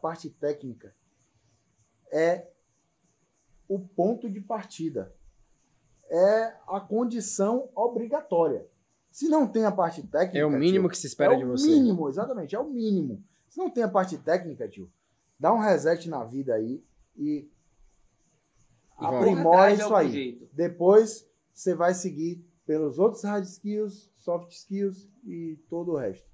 parte técnica é o ponto de partida. É a condição obrigatória. Se não tem a parte técnica. É o mínimo tio, que se espera é de o você. mínimo, exatamente, é o mínimo. Se não tem a parte técnica, tio, dá um reset na vida aí e E vamos. aprimora isso aí. jeito. Depois você vai seguir pelos outros hard skills, soft skills e todo o resto.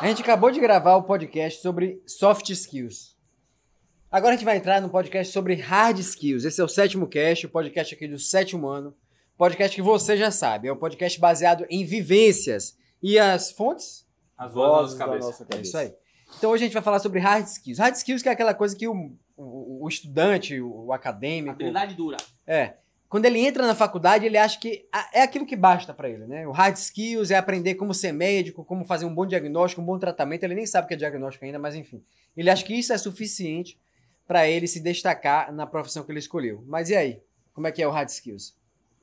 A gente acabou de gravar o podcast sobre soft skills. Agora a gente vai entrar no podcast sobre hard skills. Esse é o sétimo cast, o podcast aqui do sétimo ano. Podcast que você já sabe. É um podcast baseado em vivências. E as fontes? As vozes da da nossa cabeça. É isso aí. Então hoje a gente vai falar sobre hard skills. Hard skills que é aquela coisa que o, o, o estudante, o acadêmico. Habilidade dura. É. Quando ele entra na faculdade, ele acha que a- é aquilo que basta pra ele, né? O hard skills é aprender como ser médico, como fazer um bom diagnóstico, um bom tratamento. Ele nem sabe o que é diagnóstico ainda, mas enfim. Ele acha que isso é suficiente pra ele se destacar na profissão que ele escolheu. Mas e aí? Como é que é o hard skills?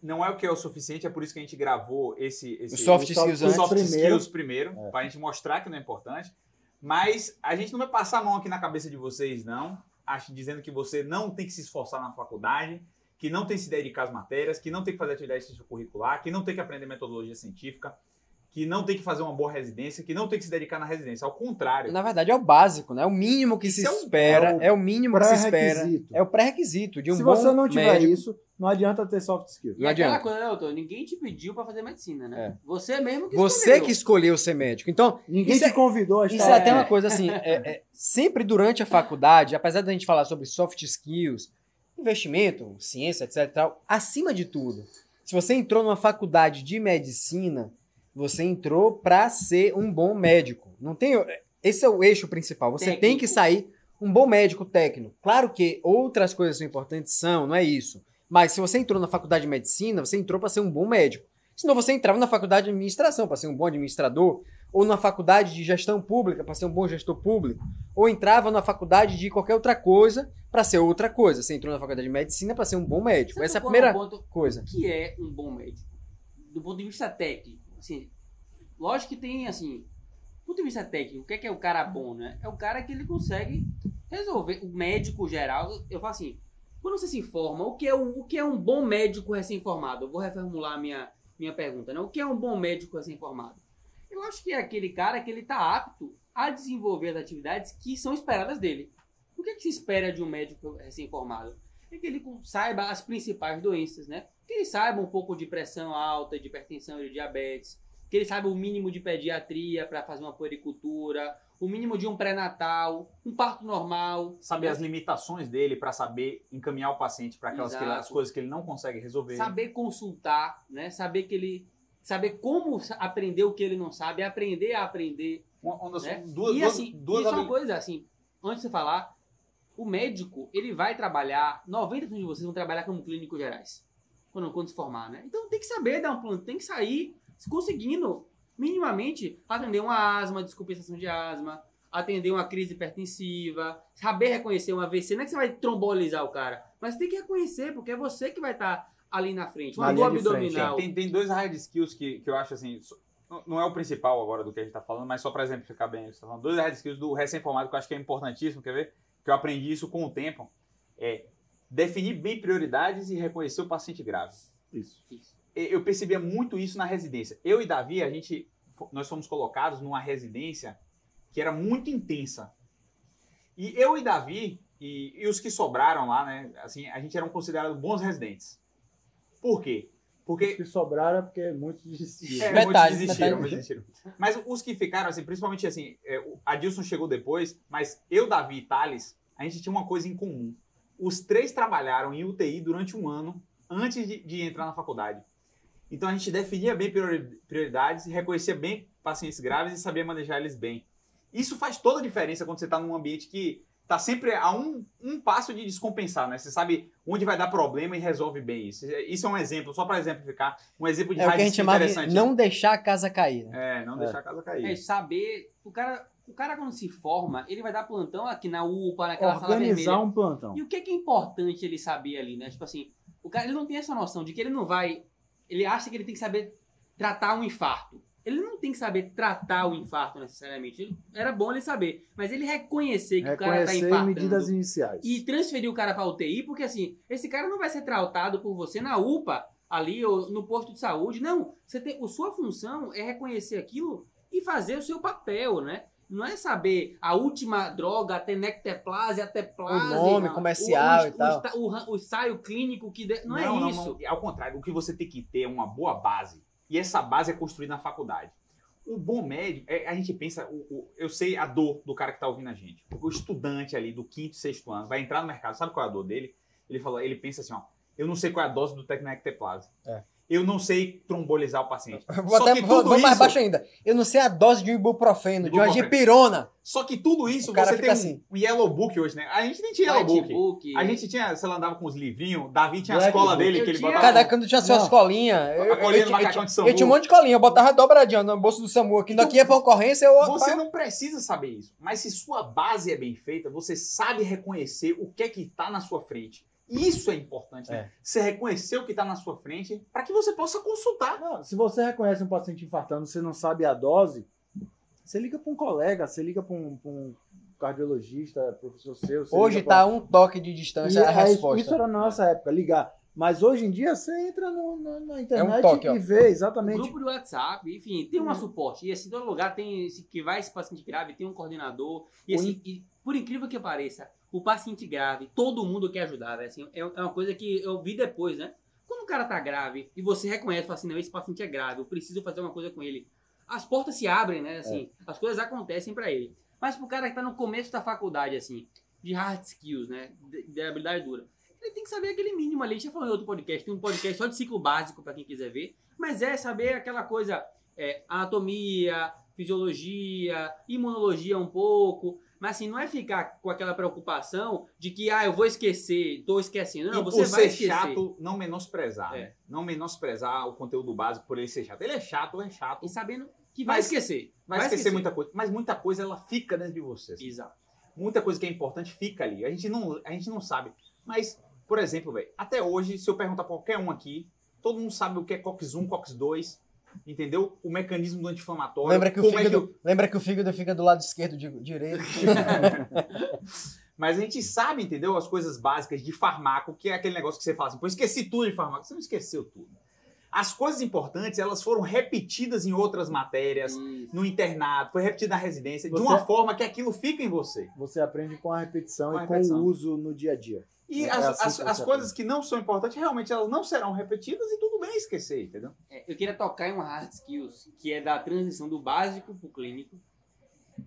Não é o que é o suficiente, é por isso que a gente gravou esse, esse O soft o soft skills os antes. soft primeiro. skills primeiro, É. pra gente mostrar que não é importante. Mas a gente não vai passar a mão aqui na cabeça de vocês, não. Acho dizendo que você não tem que se esforçar na faculdade, que não tem que se dedicar às matérias, que não tem que fazer atividade extracurricular, que não tem que aprender metodologia científica, que não tem que fazer uma boa residência, que não tem que se dedicar na residência. Ao contrário. Na verdade, é o básico, né? É o mínimo que Isso se é espera. é o É o mínimo que se espera. pré-requisito. É o pré-requisito de um Se bom você não tiver médico. isso, não adianta ter soft skills. Não aquela adianta. coisa, né, doutor? Ninguém te pediu pra fazer medicina, né? É. Você mesmo que Você escolheu. que escolheu ser médico. Então, Ninguém te é- convidou a estar Isso é até uma coisa assim, é- é, sempre durante a faculdade, apesar da gente falar sobre soft skills, investimento, ciência, etc tal, acima de tudo, se você entrou numa faculdade de medicina, você entrou para ser um bom médico. Não tem, esse é o eixo principal. Você tem Técnico. que sair um bom médico técnico. Claro que outras coisas são importantes, são, não é isso. Mas se você entrou na faculdade de medicina, você entrou para ser um bom médico. Senão você entrava na faculdade de administração para ser um bom administrador, ou na faculdade de gestão pública para ser um bom gestor público, ou entrava na faculdade de qualquer outra coisa para ser outra coisa. Você entrou na faculdade de medicina para ser um bom médico. Você Essa é a tocou primeira coisa. O que é um bom médico? Do ponto de vista técnico. Assim, lógico que tem, assim, do ponto de vista técnico, o que é, que é o cara bom, né? É o cara que ele consegue resolver. O médico geral, eu falo assim, quando você se informa, o que é, um, o que é um bom médico recém-formado? Eu vou reformular a minha, minha pergunta, né? O que é um bom médico recém-formado? Eu acho que é aquele cara que ele está apto a desenvolver as atividades que são esperadas dele. O que, é que se espera de um médico recém-formado? É que ele saiba as principais doenças, né? Que ele saiba um pouco de pressão alta, de hipertensão e de diabetes. Que ele saiba o mínimo de pediatria para fazer uma puericultura, o mínimo de um pré-natal, um parto normal. Saber né? as limitações dele para saber encaminhar o paciente para aquelas que coisas que ele não consegue resolver. saber consultar, né? Saber que ele saber como aprender o que ele não sabe, aprender a aprender. Uma, uma né? duas, e assim, duas isso é uma coisa assim, antes de você falar, o médico, ele vai trabalhar, 90% de vocês vão trabalhar como clínicos gerais, quando, quando se formar, né? Então tem que saber dar um plano, tem que sair conseguindo, minimamente, atender uma asma, descompensação de asma, atender uma crise hipertensiva, saber reconhecer um AVC, não é que você vai trombolizar o cara, mas tem que reconhecer, porque é você que vai estar ali na frente, uma Na dor abdominal. Tem, tem dois hard skills que, que eu acho assim. não- é o principal agora do que a gente tá falando, mas só para exemplificar bem isso. Tá falando. Dois hard skills do recém-formado que eu acho que é importantíssimo, quer ver? Que eu aprendi isso com o tempo. É definir bem prioridades e reconhecer o paciente grave. Isso. Isso. Eu percebia muito isso na residência. Eu e Davi, a gente, nós fomos colocados numa residência que era muito intensa. E eu e Davi, e, e os que sobraram lá, né? Assim, a gente eram considerados bons residentes. Por quê? Porque Os que sobraram é porque muitos desistiram. é, Metade, muitos desistiram, metade. muitos desistiram. Mas os que ficaram, assim, principalmente assim, é, o Adilson chegou depois, mas eu, Davi e Thales, a gente tinha uma coisa em comum. Os três trabalharam em UTI durante um ano antes de, de entrar na faculdade. Então a gente definia bem priori- prioridades, reconhecia bem pacientes graves e sabia manejar eles bem. Isso faz toda a diferença quando você está num ambiente que está sempre a um, um passo de descompensar, né? Você sabe onde vai dar problema e resolve bem isso. Isso é um exemplo, só para exemplificar, um exemplo de É o que a gente chamava de interessante. não deixar a casa cair. Né? É, não deixar a casa cair. É, saber. O cara, o cara, quando se forma, ele vai dar plantão aqui na UPA, naquela sala Organizar vermelha. um plantão. E o que é, que é importante ele saber ali, né? Tipo assim, o cara ele não tem essa noção de que ele não vai ele acha que ele tem que saber tratar um infarto. Ele não tem que saber tratar o infarto necessariamente. Ele- era bom ele saber, mas ele reconhecer que o cara tá Reconhecer infartando medidas iniciais. e transferir o cara para UTI, porque assim, esse cara não vai ser tratado por você na UPA ali ou no posto de saúde. Não, você tem, a sua função é reconhecer aquilo e fazer o seu papel, né? Não é saber a última droga, a tenecteplase, a teplase, O nome a- comercial o, e tal. O, o, o, o ensaio clínico que de- não, é isso. Ao contrário, o que você tem que ter é uma boa base. E essa base é construída na faculdade. O bom médico, é, a gente pensa, o- o- eu sei a dor do cara que está ouvindo a gente. O estudante ali do quinto, sexto ano vai entrar no mercado, sabe qual é a dor dele? Ele fala, ele pensa assim, ó, eu não sei qual é a dose do Tecnecteplase. É. Eu não sei trombolizar o paciente. Vou Só até que vou, tudo vou mais isso- baixo ainda. Eu não sei a dose de um ibuprofeno, de uma dipirona. Só que tudo isso O cara você fica tem um, assim. um yellow book hoje, né? A gente nem tinha yellow book. Whitebook, A gente tinha, sei lá, andava com os livrinhos, Davi tinha a Black escola book. dele Eu que ele tinha- botava. Cada canto tinha suas Não. colinhas. Eu, eu, colinha eu, do eu, de eu, Sambu. tinha um monte de colinha, eu botava dobradinha no bolso do Samu aqui. Então, Daqui ia pra ocorrência, eu. Você não precisa saber isso. Mas se sua base é bem feita, você sabe reconhecer o que é que está na sua frente. Isso é importante, né? É. Você reconhecer o que está na sua frente para que você possa consultar. Não, se você reconhece um paciente infartando, você não sabe a dose, você liga para um colega, você liga para um, pra um cardiologista, professor seu. Hoje liga pra- tá um toque de E distância a é isso- resposta. Isso era na nossa época, ligar. Mas hoje em dia você entra no- na, na internet toque, ó. e vê exatamente. Grupo de WhatsApp, enfim, tem um Uhum. suporte. E assim, todo lugar tem esse que vai esse paciente grave, tem um coordenador. E assim, e, por incrível que pareça, o paciente grave, todo mundo quer ajudar, velho. Assim, é, é uma coisa que eu vi depois, né? Quando o cara tá grave e você reconhece, fala assim, não, esse paciente é grave, eu preciso fazer uma coisa com ele. As portas se abrem, né? Assim, É. as coisas acontecem pra ele. Mas pro cara que tá no começo da faculdade, assim, de hard skills, né? De, de habilidade dura. Ele tem que saber aquele mínimo ali. A gente já falou em outro podcast. Tem um podcast só de ciclo básico pra quem quiser ver. Mas é saber aquela coisa, é, anatomia, fisiologia, imunologia um pouco. Mas assim, não é ficar com aquela preocupação de que, ah, eu vou esquecer, tô esquecendo. Não, e você vai ser esquecer. chato, não menosprezar. É. né? Não menosprezar o conteúdo básico por ele ser chato. Ele é chato, é chato. E sabendo que vai esquecer. Vai, esquecer, muita coisa. Mas muita coisa ela fica dentro de você. assim. Exato. muita coisa que é importante fica ali. A gente não, a gente não sabe. Mas, por exemplo, velho, até hoje, se eu perguntar pra qualquer um aqui, todo mundo sabe o que é COX-1, COX-2, entendeu? O mecanismo do anti-inflamatório. Lembra que, o é fígado, lembra que o fígado fica do lado esquerdo de direito. Mas a gente sabe, entendeu? As coisas básicas de farmaco, que é aquele negócio que você fala assim, pô, esqueci tudo de farmaco. Você não esqueceu tudo. As coisas importantes, elas foram repetidas em outras matérias, Isso. no internato, foi repetida na residência, de Você- uma forma que aquilo fica em você. Você aprende com a repetição Com a e com repetição. o uso no dia a dia. E É as, assim as, que as você coisas que não são importantes, realmente elas não serão repetidas e tudo bem esquecer, entendeu? É, eu queria tocar em uma hard skills, que é da transição do básico pro clínico.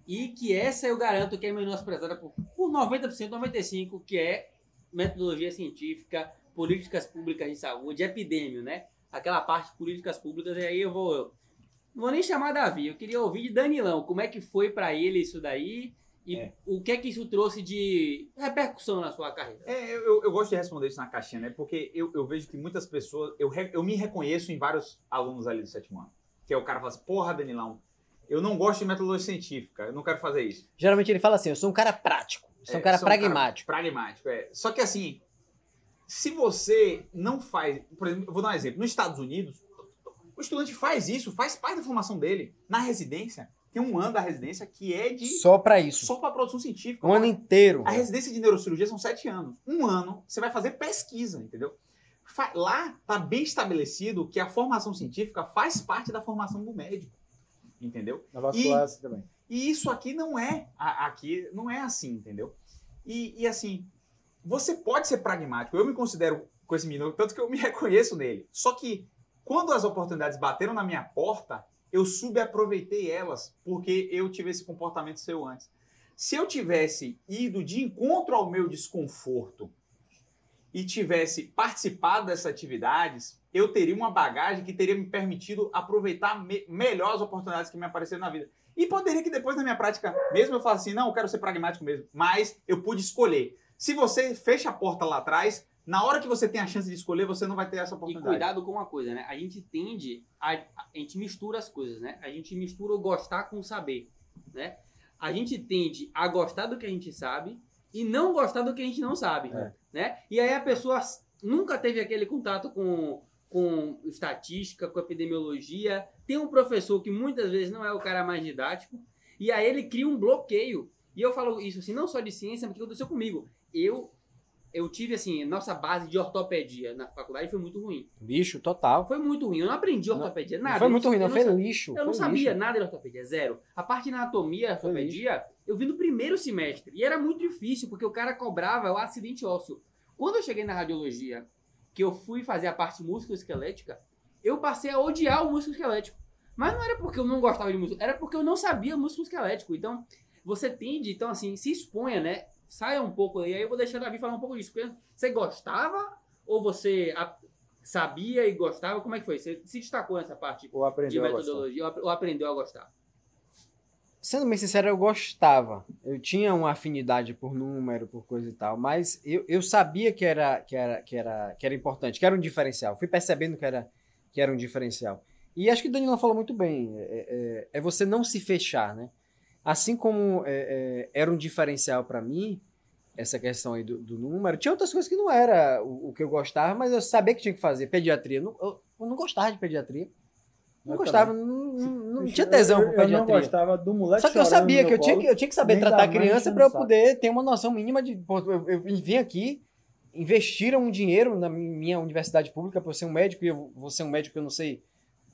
E que essa eu garanto que é menosprezada por, por 90%, 95%, que é metodologia científica, políticas públicas de saúde, epidêmio, né? Aquela parte de políticas públicas, e aí eu vou. Não vou nem chamar Davi, eu queria ouvir de Danilão, como é que foi pra ele isso daí e É. o que é que isso trouxe de repercussão na sua carreira. É, eu, eu gosto de responder isso na caixinha, né? Porque eu, eu vejo que muitas pessoas. Eu, re- eu me reconheço em vários alunos ali do sétimo ano. Que é o cara fala assim, porra, Danilão, eu não gosto de metodologia científica, eu não quero fazer isso. Geralmente ele fala assim: eu sou um cara prático, eu sou um É, cara sou pragmático. pragmático, é. Só que assim, se você não faz. Por exemplo, eu vou dar um exemplo. Nos Estados Unidos, o estudante faz isso, faz parte da formação dele. Na residência, tem um ano da residência que é de. Só pra isso. Só para produção científica. Um ano inteiro. A residência de neurocirurgia são sete anos. Um ano, você vai fazer pesquisa, entendeu? Lá tá bem estabelecido que a formação científica faz parte da formação do médico. Entendeu? Na vascular assim também. E isso aqui não é aqui não é assim, entendeu? E, e, assim, você pode ser pragmático. Eu me considero com esse menino, tanto que eu me reconheço nele. Só que quando as oportunidades bateram na minha porta, eu subaproveitei elas porque eu tive esse comportamento seu antes. Se eu tivesse ido de encontro ao meu desconforto e tivesse participado dessas atividades, eu teria uma bagagem que teria me permitido aproveitar me- melhor as oportunidades que me apareceram na vida. E poderia que depois na minha prática, mesmo eu falasse assim, não, eu quero ser pragmático mesmo, mas eu pude escolher. Se você fecha a porta lá atrás, na hora que você tem a chance de escolher, você não vai ter essa E oportunidade. cuidado com uma coisa, né? A gente tende, a, a gente mistura as coisas, né? A gente mistura o gostar com o saber, né? A gente tende a gostar do que a gente sabe e não gostar do que a gente não sabe, É. né? E aí a pessoa nunca teve aquele contato com, com estatística, com epidemiologia. Tem um professor que muitas vezes não é o cara mais didático, e aí ele cria um bloqueio. E eu falo isso assim, não só de ciência, mas o que aconteceu comigo. Eu eu tive assim, nossa base de ortopedia na faculdade foi muito ruim. Bicho, total. Foi muito ruim. Eu não aprendi ortopedia, nada. foi muito ruim, não. eu Foi sa- lixo. Eu não sabia lixo. nada de ortopedia, zero. A parte de anatomia, ortopedia, eu vi no primeiro semestre. E era muito difícil, porque o cara cobrava o acidente ósseo. Quando eu cheguei na radiologia, que eu fui fazer a parte músculo-esquelética, eu passei a odiar o músculo esquelético. Mas não era porque eu não gostava de músculo, era porque eu não sabia músculo esquelético. Então, você tende, então assim, se exponha, né? Saia um pouco aí. Aí eu vou deixar o Davi falar um pouco disso. Porque Você gostava ou você a- sabia e gostava? Como é que foi? Você se destacou nessa parte Ou de aprendeu metodologia ou ou aprendeu a gostar? Sendo bem sincero, eu gostava. Eu tinha uma afinidade por número, por coisa e tal, mas eu, eu sabia que era, que, era, que, era, que era importante, que era um diferencial. Fui percebendo que era, que era um diferencial. E acho que o Danilo falou muito bem. É, é- é você não se fechar, né? Assim como é, é, era um diferencial para mim, essa questão aí do, do número, tinha outras coisas que não era o, o que eu gostava, mas eu sabia que tinha que fazer. Pediatria. Não- eu, eu não gostava de pediatria. Não Eu gostava, não, não, não tinha tesão eu, por eu não pediatria. gostava do moleque Só que eu sabia que eu tinha que, eu tinha que saber tratar mãe criança para eu poder ter uma noção mínima de. pô, Eu, eu vim aqui, investiram um dinheiro na minha universidade pública para eu ser um médico e eu vou ser um médico que eu não sei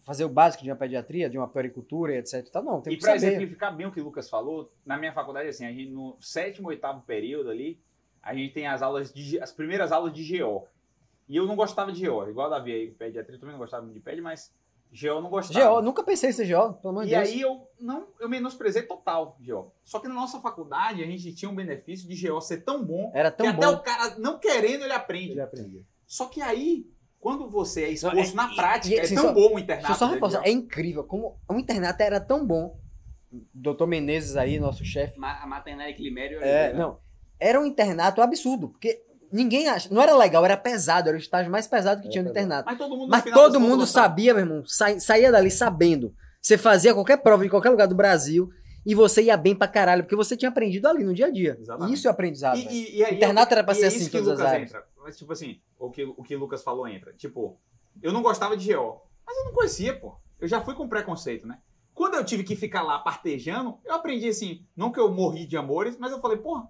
fazer o básico de uma pediatria, de uma puericultura e etc. Tá, não, tem E que para exemplificar bem o que o Lucas falou, na minha faculdade, assim, a gente no sétimo, oitavo período ali, a gente tem as aulas de as primeiras aulas de GO. E eu não gostava de GO, igual o Davi aí, pediatria, também não gostava muito de pedi, mas GO não gostava. GO, nunca pensei em ser GO, pelo amor de E Deus. aí eu não, eu menosprezei total GO. Só que na nossa faculdade a gente tinha um benefício de GO ser tão bom Era que tão até bom. o cara não querendo ele aprende. Ele aprendeu. Só que aí, quando você é exposto Não, é- na prática, e- é assim, tão só- bom o internato. só reforçar, é incrível como o internato era tão bom. Doutor Menezes aí, nosso chefe. Ma- A maternária Climério. É, não. Era um internato absurdo, porque ninguém acha. Não era legal, era pesado, era o estágio mais pesado que Era tinha no internato. Mas todo mundo Mas final todo mundo sabia, meu irmão. Sa- saía dali sabendo. Você fazia qualquer prova em qualquer lugar do Brasil e você ia bem pra caralho, porque você tinha aprendido ali no dia a dia. Exatamente. Isso é aprendizado. E, e, e aí, Internato era pra ser é assim todas as áreas. entra. Mas, tipo assim, o que, o que Lucas falou entra. Tipo, eu não gostava de GO. Mas eu não conhecia, pô. Eu já fui com preconceito, né? Quando eu tive que ficar lá partejando, eu aprendi assim, não que eu morri de amores, mas eu falei, porra,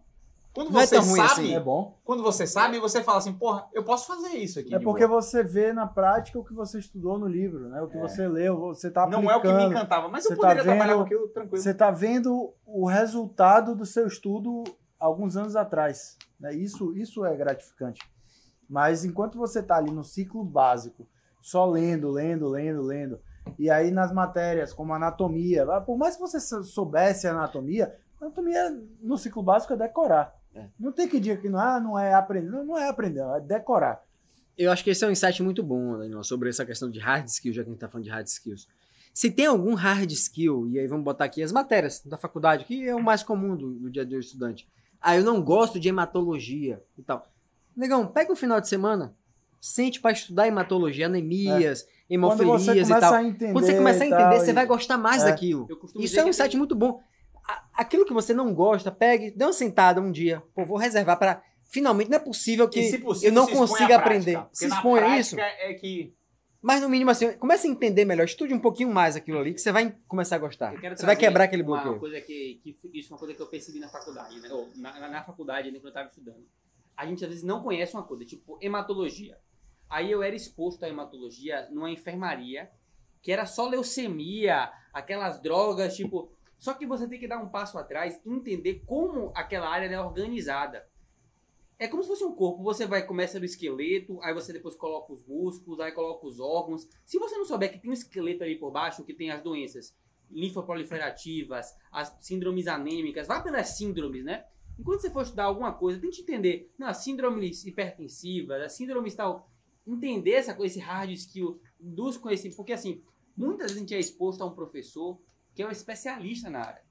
quando Não é você tão ruim sabe, assim. É bom. quando você sabe, você fala assim, porra, eu posso fazer isso aqui. É porque boa. você vê na prática o que você estudou no livro, né? O que É. você leu, você tá aplicando. não é o que me encantava, mas Você eu tá poderia trabalhar vendo- com aquilo tranquilo. Você tá vendo o resultado do seu estudo alguns anos atrás. Né? Isso, isso é gratificante. Mas enquanto você está ali no ciclo básico, só lendo, lendo, lendo, lendo, e aí nas matérias como anatomia, por mais que você sou- soubesse anatomia, anatomia no ciclo básico é decorar. É. Não tem que dizer que não, ah, não é aprender. Não, não é aprender, é decorar. Eu acho que esse é um insight muito bom, Daniel, sobre essa questão de hard skills, já que a gente tá falando de hard skills. Se tem algum hard skill, e aí vamos botar aqui as matérias da faculdade, que é o mais comum do, do dia a dia do estudante. Ah, eu não gosto de hematologia e tal. Negão, pega o final de semana, sente para estudar hematologia, anemias, Quando hemofilias você e tal. a entender. Quando você começar a tal, entender, você vai gostar mais É. daquilo. Isso é um insight muito bom. Aquilo que você não gosta, pegue, dê uma sentada um dia. Pô, vou reservar para finalmente não é possível que possível, eu não consiga aprender. Se na expõe a prática isso. É que Mas no mínimo assim, comece a entender melhor, estude um pouquinho mais aquilo ali, que você vai começar a gostar. Você vai quebrar aquele uma bloqueio. coisa que, que isso é uma coisa que eu percebi na faculdade, né? Ou na, na- na faculdade, né, quando eu estava estudando. A gente às vezes não conhece uma coisa, tipo hematologia. Aí eu era exposto à hematologia numa enfermaria, que era só leucemia, aquelas drogas, tipo. Só que você tem que dar um passo atrás e entender como aquela área é organizada. É como se fosse um corpo. Você vai começa do esqueleto, aí você depois coloca os músculos, aí coloca os órgãos. Se você não souber que tem um esqueleto ali por baixo, que tem as doenças linfoproliferativas, as síndromes anêmicas, vá pelas síndromes, né? Enquanto você for estudar alguma coisa, tente entender. Não, as síndromes hipertensivas, as síndromes tal. Entender essa esse hard skill dos conhecimentos. Porque assim, muitas vezes a gente é exposto a um professor que é um especialista na área.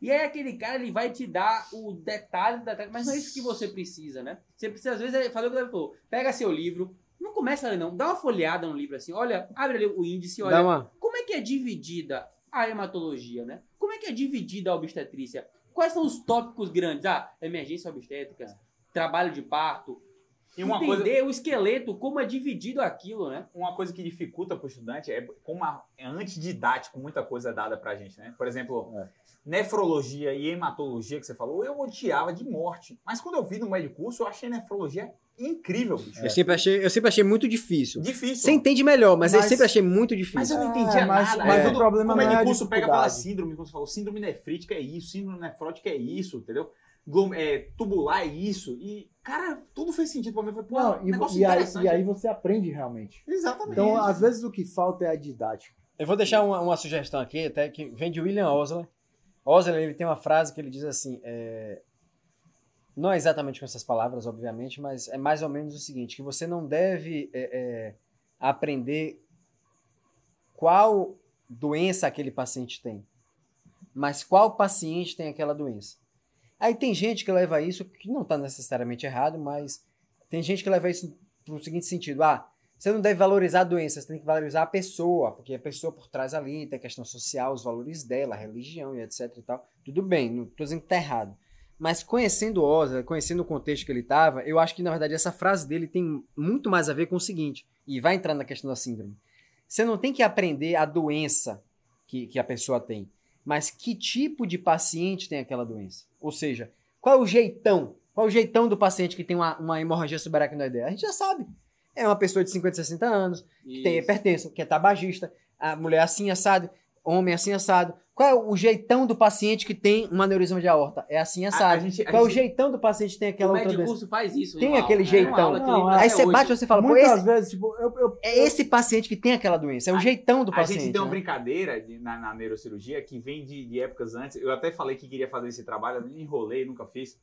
E aí aquele cara, ele vai te dar o detalhe do detalhe, mas não é isso que você precisa, né? Você precisa, às vezes, é- falou o que ele falou, pega seu livro, não começa a ler não, dá uma folheada no livro assim, olha, abre ali o índice, olha, uma. como é que é dividida a hematologia, né? Como é que é dividida a obstetrícia? Quais são os tópicos grandes? Ah, emergência obstétrica, trabalho de parto, E uma coisa, entender o esqueleto, como é dividido aquilo, né? uma coisa que dificulta para o estudante é como a, é antididático, muita coisa é dada pra gente, né? Por exemplo, É. nefrologia e hematologia que você falou, eu odiava de morte. Mas quando eu vi no meio de curso, eu achei nefrologia incrível, bicho. Eu, sempre achei, eu sempre achei muito difícil. Difícil. Você entende melhor, mas, eu Mas- sempre achei muito Mas difícil. eu não É, entendia mas- nada. mas Aí o problema é é a de curso pega pela síndrome, como você falou, síndrome nefrítica é isso, síndrome nefrótica é isso, entendeu? É, tubular é isso. E, cara, tudo fez sentido pra mim. Falei, pô, Não, e, negócio e aí, e aí você aprende realmente. Exatamente. Então, às vezes, o que falta é a didática. Eu vou deixar uma, uma sugestão aqui, até que vem de William Osler. Osler ele tem uma frase que ele diz assim: é, não é exatamente com essas palavras, obviamente, mas é mais ou menos o seguinte: que você não deve é, é, aprender qual doença aquele paciente tem, mas qual paciente tem aquela doença. Aí tem gente que leva isso, que não está necessariamente errado, mas tem gente que leva isso para o seguinte sentido: ah, você não deve valorizar a doença, tem que valorizar a pessoa, porque a pessoa por trás ali tem a questão social, os valores dela, a religião e etc e tal. Tudo bem, não estou dizendo que tá errado. Mas conhecendo Oza, conhecendo o contexto que ele estava, eu acho que na verdade essa frase dele tem muito mais a ver com o seguinte, e vai entrar na questão da síndrome. Você não tem que aprender a doença que, que a pessoa tem, mas que tipo de paciente tem aquela doença. Ou seja, qual é o jeitão? Qual é o jeitão do paciente que tem uma, uma hemorragia subaracnoideia? A gente já sabe. É uma pessoa de 50, 60 anos, que tem Isso. hipertenso, que é tabagista, a mulher assim assado, homem assim assado. Qual é o jeitão do paciente que tem um aneurisma de aorta? É assim assado. a gente- a Qual é o gente- jeitão do paciente que tem aquela o outra médico doença? curso faz isso. Tem em uma aquele aula, né? jeitão. Uma Não, ele- é. Aí você hoje. bate e você fala, pô, Muitas esse, vezes, tipo, eu, eu, é esse paciente que tem aquela doença. É o A- jeitão do A paciente. gente tem uma né? brincadeira de- na, na neurocirurgia que vem de, de épocas antes. Eu até falei que queria fazer esse trabalho, eu enrolei, nunca fiz.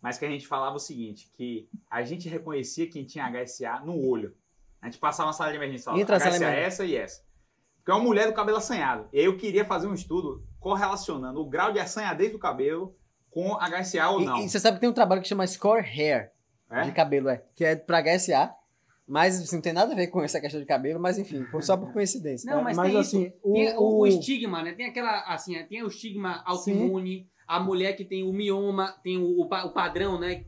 Mas que a gente falava o seguinte: que a gente reconhecia quem tinha HSA no olho. A gente passava na sala de emergência e falava Entra na sala de HSA é emergência. essa e essa. Porque é uma mulher do cabelo assanhado. E aí eu queria fazer um estudo correlacionando o grau de assanhadez do cabelo com HSA ou não. E, e você sabe que tem um trabalho que chama Score Hair, É? de cabelo, é. Que é pra HSA. Mas assim, não tem nada a ver com essa questão de cabelo, mas enfim, foi só por coincidência. Não, mas, mas tem assim, isso. o- Tem o, o- o estigma, né? Tem aquela, assim, tem o estigma autoimune, a mulher que tem o mioma, tem o, o o padrão, né?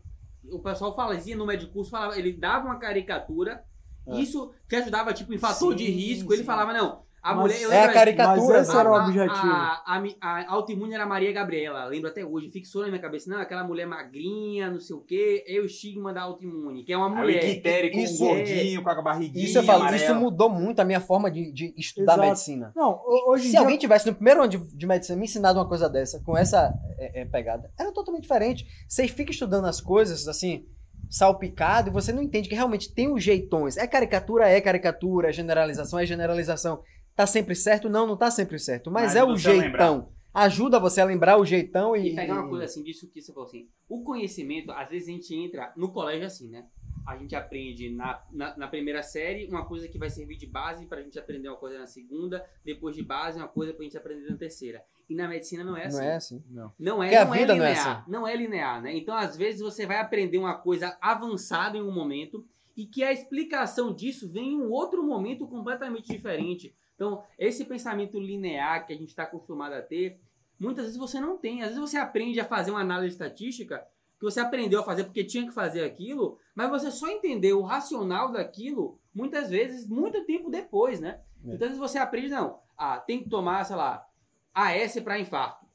O pessoal fazia no médico curso, falava, ele dava uma caricatura, É. isso que ajudava, tipo, em fator Sim, de risco. Ele sim. falava, não, a Mas mulher... é a caricatura, Mas esse era o a- objetivo. A, a, a, a autoimune era a Maria Gabriela, lembro até hoje, fixou na minha cabeça, não, aquela mulher magrinha, não sei o quê, é o estigma da autoimune, que é uma Aí o mulher. Ictério com Isso um é- gordinho, com a barriguinha. Isso eu falo, amarela. isso mudou muito a minha forma de, de estudar Exato. medicina. Não, ho- hoje Se dia... alguém tivesse no primeiro ano de, de medicina me ensinado uma coisa dessa, com essa é, é, pegada, era totalmente diferente. Você fica estudando as coisas assim, salpicado, e você não entende que realmente tem os jeitões. É caricatura, é caricatura, é generalização, é generalização. Tá sempre certo? Não, não tá sempre certo. Mas, Mas é o jeitão. Ajuda você a lembrar o jeitão e. E pegar uma coisa assim, disso que você falou assim, o conhecimento, às vezes a gente entra no colégio assim, né? A gente aprende na, na, na primeira série uma coisa que vai servir de base pra gente aprender uma coisa na segunda, depois de base uma coisa pra gente aprender na terceira. E na medicina não é assim. Não é assim. Não. Não é, Porque a não vida é não é linear. assim. Não é linear, né? Então, às vezes, você vai aprender uma coisa avançada em um momento e que a explicação disso vem em um outro momento completamente diferente. Então, esse pensamento linear que a gente está acostumado a ter, muitas vezes você não tem. Às vezes você aprende a fazer uma análise estatística que você aprendeu a fazer porque tinha que fazer aquilo, mas você só entendeu o racional daquilo muitas vezes muito tempo depois, né? É. Então, às vezes você aprende, não, ah, tem que tomar, sei lá, AS para infarto.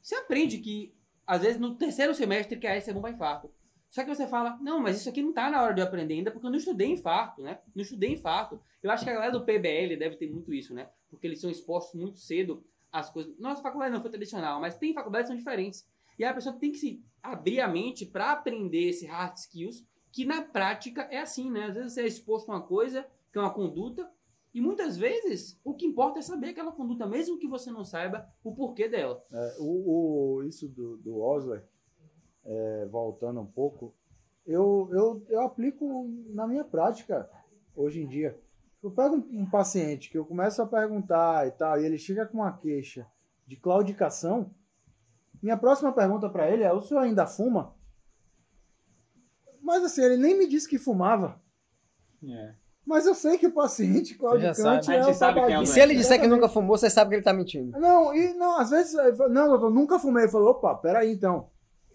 Você aprende que, às vezes, no terceiro semestre que AS é bom para infarto. Só que você fala, não, mas isso aqui não tá na hora de eu aprender ainda, porque eu não estudei infarto, né? Não estudei infarto. Eu acho que a galera do PBL deve ter muito isso, né? Porque eles são expostos muito cedo às coisas. Nossa faculdade não foi tradicional, mas tem faculdades que são diferentes. E a pessoa tem que se abrir a mente para aprender esse hard skills, que na prática é assim, né? Às vezes você é exposto a uma coisa, que é uma conduta, e muitas vezes o que importa é saber aquela conduta, mesmo que você não saiba o porquê dela. É, o, o- isso do, do Osler, é, voltando um pouco, eu, eu, eu aplico na minha prática hoje em dia. Eu pego um, um paciente que eu começo a perguntar e tal, e ele chega com uma queixa de claudicação. Minha próxima pergunta para ele é: o senhor ainda fuma? Mas assim, ele nem me disse que fumava. É. Mas eu sei que o paciente sabe. claudicante é gente o sabe quem é E se ele disser que nunca fumou, você sabe que ele tá mentindo. Não, e não, às vezes, não, doutor, nunca fumei. Ele falou, opa, peraí então.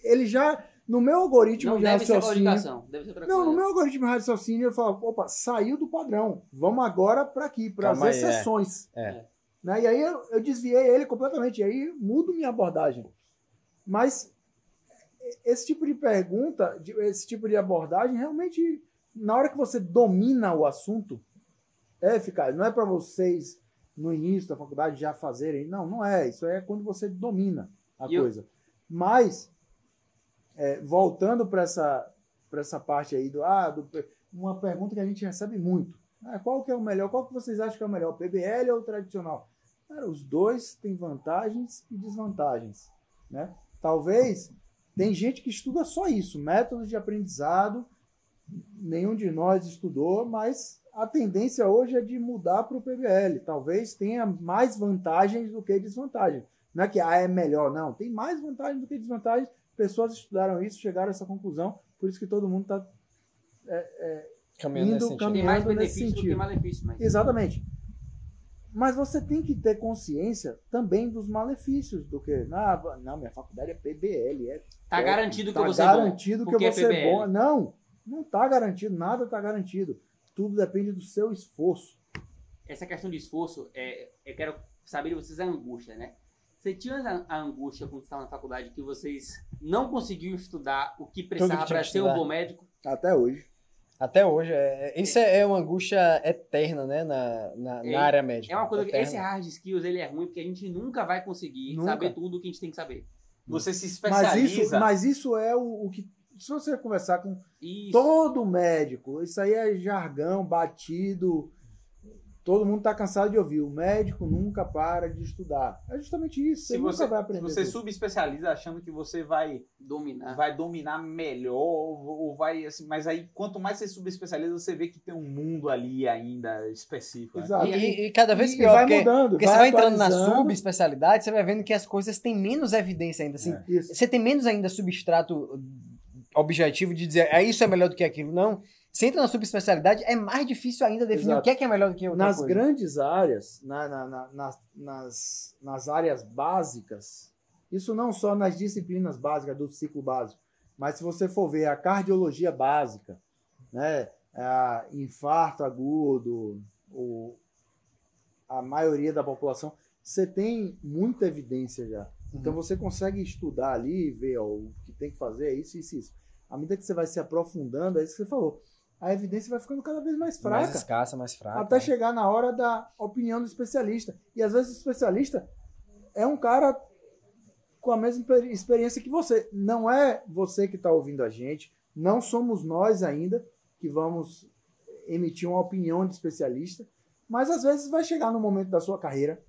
Ele já No meu algoritmo Não de deve ser raciocínio. qualificação. Deve ser outra Não, coisa. no meu algoritmo de raciocínio eu falo, opa, saiu do padrão. Vamos agora para aqui, para as é. exceções. É. Né? E aí eu, eu desviei ele completamente. E aí mudo minha abordagem. Mas esse tipo de pergunta, esse tipo de abordagem, realmente, na hora que você domina o assunto, é eficaz. Não é para vocês, no início da faculdade, já fazerem. Não, não é. Isso é quando você domina a E eu- coisa. Mas, é, voltando para essa, pra essa parte aí do, ah, do. Uma pergunta que a gente recebe muito. Ah, qual que é o melhor? Qual que vocês acham que é o melhor? PBL ou tradicional? Cara, os dois têm vantagens e desvantagens. Né? Talvez tem gente que estuda só isso, métodos de aprendizado. Nenhum de nós estudou, mas a tendência hoje é de mudar para o PBL. Talvez tenha mais vantagens do que desvantagens. Não é que ah, é melhor, não. Tem mais vantagens do que desvantagens. Pessoas estudaram isso, chegaram a essa conclusão. Por isso que todo mundo está Caminhando Indo, nesse sentido. Tem mais caminhando benefício do que sentido. malefício. Mas... Exatamente. Mas você tem que ter consciência também dos malefícios do que. Ah, não, minha faculdade é PBL. É, Tá é- garantido que tá eu vou ser bom. garantido que vou é bom. Não, não tá garantido, nada tá garantido. Tudo depende do seu esforço. Essa questão de esforço, é, eu quero saber de vocês a angústia, né? Você tinha a, angústia quando estava na faculdade que vocês não conseguiam estudar o que precisava que tinha para que ser um bom médico? Até hoje. Até hoje. É, é- isso é, é uma angústia eterna, né? Na, na, É- na área médica. É uma coisa que Eterna. esse hard skills ele é ruim porque a gente nunca vai conseguir Nunca. saber tudo o que a gente tem que saber. Você se Mas especializa. isso, mas isso é o, o que. Se você conversar com Isso. todo médico, isso aí é jargão, batido. Todo mundo tá cansado de ouvir. O médico nunca para de estudar. É justamente isso. Você, se nunca você, vai se aprender. você tudo. subespecializa achando que você vai, Dominar. vai dominar melhor, ou, vai assim, mas aí quanto mais você subespecializa, você vê que tem um mundo ali ainda específico. né? Exato. E, e- e cada vez E pior, vai porque, mudando. porque você vai entrando na subespecialidade, você vai vendo que as coisas têm menos evidência ainda. Assim, É. Isso. Você tem menos ainda substrato objetivo de dizer é isso é melhor do que aquilo. Não. Você entra na subespecialidade, é mais difícil ainda definir Exato. o que é, que é melhor do que outra Nas coisa. grandes áreas, na- na- na- nas, nas, nas áreas básicas, isso não só nas disciplinas básicas do ciclo básico, mas se você for ver a cardiologia básica, né, a infarto agudo, o, a maioria da população, você tem muita evidência já. Então Uhum. você consegue estudar ali ver ó, o que tem que fazer, é isso, isso, isso. À medida que você vai se aprofundando, é isso que você falou. A evidência vai ficando cada vez mais fraca. Mais escassa, mais fraca. Até chegar na hora da opinião do especialista. E às vezes o especialista é um cara com a mesma experi- experiência que você. Não é você que está ouvindo a gente, não somos nós ainda que vamos emitir uma opinião de especialista, mas às vezes vai chegar no momento da sua carreira.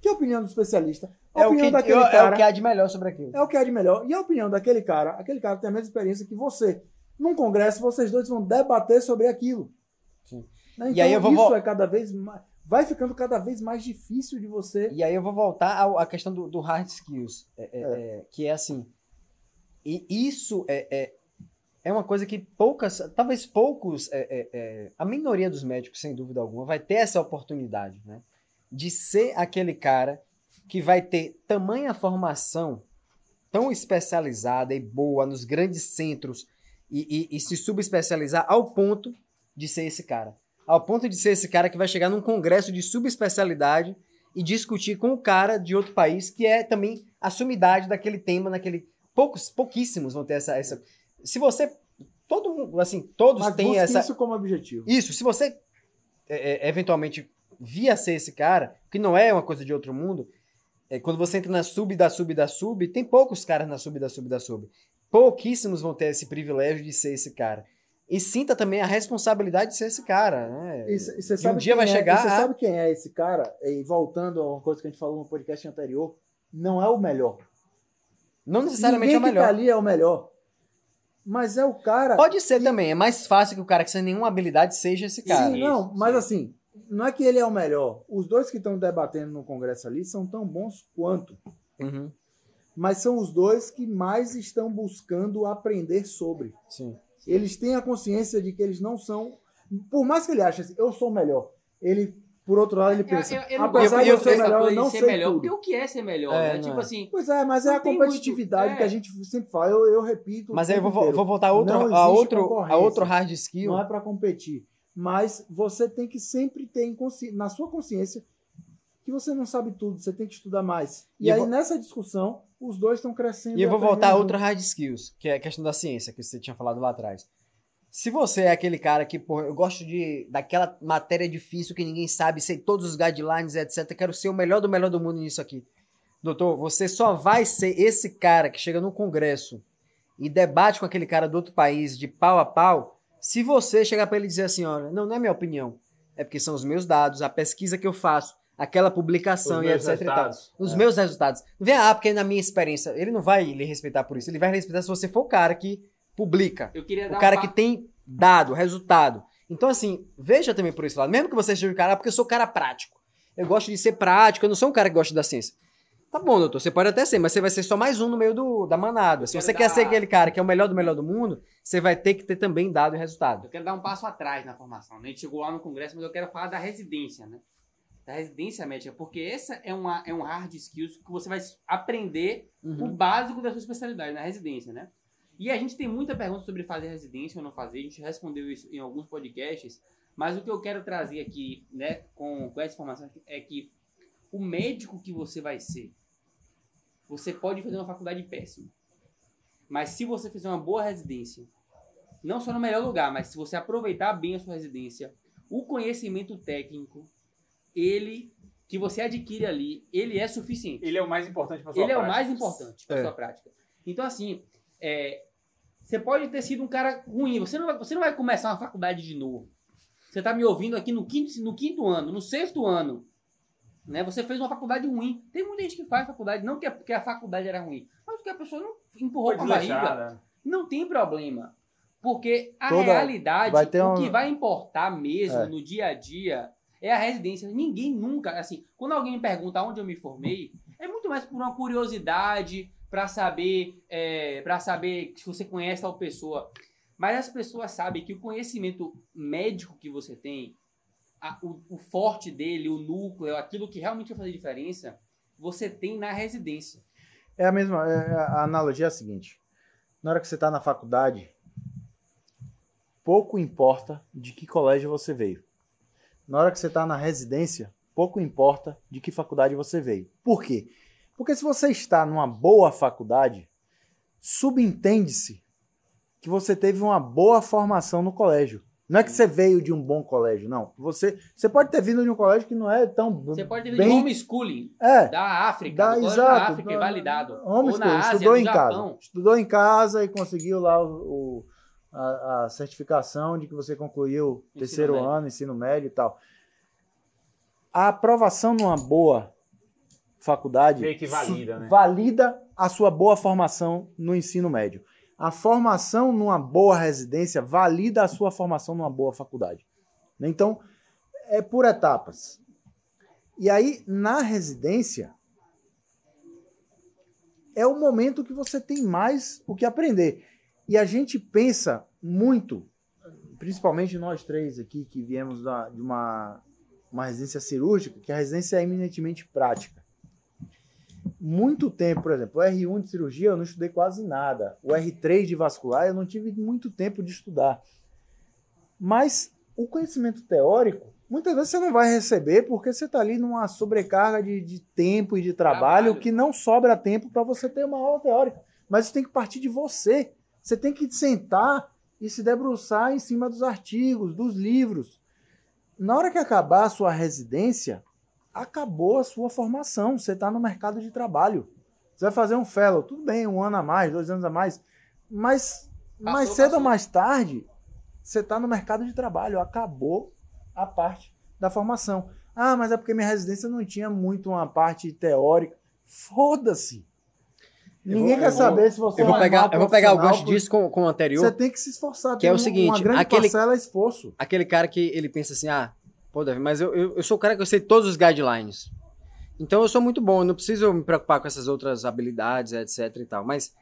Que é a opinião do especialista? A É o, que, opinião daquele é cara o que há de melhor sobre aquilo. é o que é de melhor. E a opinião daquele cara, aquele cara tem a mesma experiência que você. Num congresso, vocês dois vão debater sobre aquilo. Sim. Né? E aí eu vou isso é cada vez mais. Vai ficando cada vez mais difícil de você. E aí eu vou voltar à questão do, do hard skills, é- é- é, que é assim, e isso é, é, é uma coisa que poucas, talvez poucos, é, é, é, a minoria dos médicos, sem dúvida alguma, vai ter essa oportunidade, né? De ser aquele cara que vai ter tamanha formação tão especializada e boa nos grandes centros e, e- e se subespecializar ao ponto de ser esse cara. Ao ponto de ser esse cara que vai chegar num congresso de subespecialidade e discutir com o cara de outro país que é também a sumidade daquele tema, naquele. Poucos, pouquíssimos vão ter essa. essa... Se você. Todo mundo, assim, todos Mas têm essa. isso como objetivo. Isso, se você é, é, eventualmente via ser esse cara, que não é uma coisa de outro mundo, é, quando você entra na sub da sub da sub, tem poucos caras na sub da sub da sub. Pouquíssimos vão ter esse privilégio de ser esse cara. E sinta também a responsabilidade de ser esse cara. Né? E sabe um dia quem vai é- chegar Você a- sabe quem é esse cara? E voltando a uma coisa que a gente falou no podcast anterior, não é o melhor. Não necessariamente Ninguém é o que tá melhor. ali é o melhor. Mas é o cara. Pode ser também, é mais fácil que o cara que sem nenhuma habilidade seja esse cara. Sim, não, Isso, mas sim. assim, não é que ele é o melhor. Os dois que estão debatendo no Congresso ali são tão bons quanto. Uhum, Mas são os dois que mais estão buscando aprender sobre. sim. Eles têm a consciência de que eles não são. Por mais que ele ache assim, eu sou melhor. Ele por outro lado, ele Eu, pensa, eu, eu não apesar de eu ser melhor, eu não sei melhor, tudo. porque o que é ser melhor, É, né? não Tipo é. assim, Pois é, mas é a competitividade muito- que a é. gente sempre fala. Eu, eu repito. Mas aí eu vou, vou voltar a outro, Não a outro, a outro hard skill. Não é para competir. Mas você tem que sempre ter na sua consciência que você não sabe tudo, você tem que estudar mais. E, E eu aí, vou- nessa discussão, os dois estão crescendo. E eu vou voltar a outro hard skills, que é a questão da ciência, que você tinha falado lá atrás. Se você é aquele cara que, pô, eu gosto de daquela matéria difícil que ninguém sabe, sei todos os guidelines, etc, quero ser o melhor do melhor do mundo nisso aqui. Doutor, você só vai ser esse cara que chega no congresso e debate com aquele cara do outro país de pau a pau, se você chegar pra ele e dizer assim, olha, não, não é minha opinião, é porque são os meus dados, a pesquisa que eu faço, aquela publicação Os e etc e tal. resultados. Os É. meus resultados. Não vem, ah, porque na minha experiência. Ele não vai lhe respeitar por isso. Ele vai lhe respeitar se você for o cara que publica. eu queria dar O cara um que tem dado, resultado. Então, assim, veja também por esse lado. Mesmo que você seja o cara, ah, porque eu sou um cara prático. Eu gosto de ser prático, eu não sou um cara que gosta da ciência. Tá bom, doutor, você pode até ser, mas você vai ser só mais um no meio do, da manada. Se quero você quer dar- ser aquele cara que é o melhor do melhor do mundo, você vai ter que ter também dado e resultado. Eu quero dar um passo atrás na formação. né? A gente chegou lá no congresso, mas eu quero falar da residência, né? Da residência médica, porque essa é, uma, é um hard skills que você vai aprender o Uhum. básico da sua especialidade na residência, né? E a gente tem muita pergunta sobre fazer residência ou não fazer, a gente respondeu isso em alguns podcasts, mas o que eu quero trazer aqui, né, com, com essa informação é que o médico que você vai ser, você pode fazer uma faculdade péssima, mas se você fizer uma boa residência, não só no melhor lugar, mas se você aproveitar bem a sua residência, o conhecimento técnico, ele que você adquire ali, ele é suficiente. Ele é o mais importante para sua Ele é o prática. mais importante para É. sua prática. Então, assim, é, você pode ter sido um cara ruim. Você não, vai, você não vai começar uma faculdade de novo. Você está me ouvindo aqui no quinto, no quinto ano, no sexto ano. Né? Você fez uma faculdade ruim. Tem muita gente que faz faculdade, não que a, porque a faculdade era ruim, mas porque a pessoa não empurrou com a barriga. Não tem problema. Porque a Toda- realidade, vai ter o um- que vai importar mesmo É. no dia a dia é a residência. Ninguém nunca, assim, quando alguém me pergunta onde eu me formei, é muito mais por uma curiosidade, para saber, é, para saber se você conhece tal pessoa. Mas as pessoas sabem que o conhecimento médico que você tem, a- o, o forte dele, o núcleo, aquilo que realmente vai fazer diferença, você tem na residência. É a mesma. é- a analogia é a seguinte: na hora que você está na faculdade, pouco importa de que colégio você veio. Na hora que você está na residência, pouco importa de que faculdade você veio. Por quê? Porque se você está numa boa faculdade, subentende-se que você teve uma boa formação no colégio. Não é que você veio de um bom colégio, não. Você, você pode ter vindo de um colégio que não é tão Você pode ter bem... de homeschooling É, da África, Da, do exato. da África, da- validado. Homeschooling, Ásia, estudou em Japão. casa. Estudou em casa e conseguiu lá o, o- a, a certificação de que você concluiu o terceiro médio. ano, ensino médio e tal. A aprovação numa boa faculdade Meio que valida, né? valida a sua boa formação no ensino médio. A formação numa boa residência valida a sua formação numa boa faculdade. Então, é por etapas. E aí, na residência, é o momento que você tem mais o que aprender. E a gente pensa muito, principalmente nós três aqui que viemos da- de uma, uma residência cirúrgica, que a residência é eminentemente prática. Muito tempo, por exemplo, o R1 de cirurgia eu não estudei quase nada. O R3 de vascular eu não tive muito tempo de estudar. Mas o conhecimento teórico, muitas vezes você não vai receber porque você está ali numa sobrecarga de, de tempo e de trabalho, Trabalho. que não sobra tempo para você ter uma aula teórica. Mas isso tem que partir de você. Você tem que sentar e se debruçar em cima dos artigos, dos livros. Na hora que acabar a sua residência, acabou a sua formação. Você está no mercado de trabalho. Você vai fazer um fellow, tudo bem, um ano a mais, dois anos a mais, mas Passou, mais cedo passou. ou mais tarde, você está no mercado de trabalho. Acabou a parte da formação. Ah, mas é porque minha residência não tinha muito uma parte teórica. Foda-se. Ninguém vou- quer saber se você Eu vou é pegar, eu vou pegar o gancho disso com, com o anterior. Você tem que se esforçar. Que é o seguinte, uma grande aquele- parcela é esforço. aquele cara que ele pensa assim, ah, pô, Davi, mas eu, eu, eu sou o cara que eu sei todos os guidelines. Então eu sou muito bom, eu não preciso me preocupar com essas outras habilidades, etc e tal. Mas,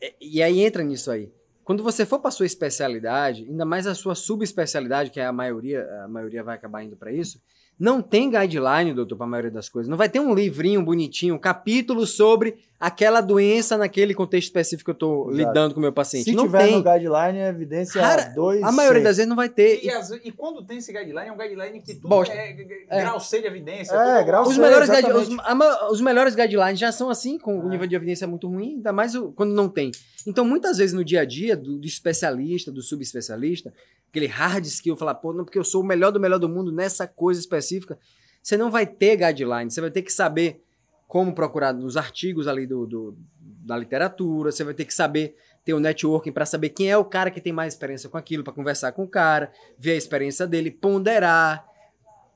e, e aí entra nisso aí. Quando você for para sua especialidade, ainda mais a sua subespecialidade, que é a maioria, a maioria vai acabar indo para isso, Não tem guideline, doutor, para a maioria das coisas. Não vai ter um livrinho bonitinho, um capítulo sobre aquela doença naquele contexto específico que eu estou lidando com o meu paciente. Se não tiver tem. no guideline, é evidência Cara, 2. A maioria das vezes não vai ter. E, as- e quando tem esse guideline, é um guideline que tudo Bosta. é, é, É. grau C de evidência. É, grau Os sei, melhores, guide- exatamente. os, a os melhores guidelines já são assim, com o É. nível de evidência muito ruim, ainda mais o- quando não tem. Então, muitas vezes no dia a dia, do, do especialista, do subespecialista, aquele hard skill, falar, pô, não, porque eu sou o melhor do melhor do mundo nessa coisa específica, você não vai ter guideline, você vai ter que saber como procurar nos artigos ali do, do- da literatura, você vai ter que saber ter o networking para saber quem é o cara que tem mais experiência com aquilo, para conversar com o cara, ver a experiência dele, ponderar,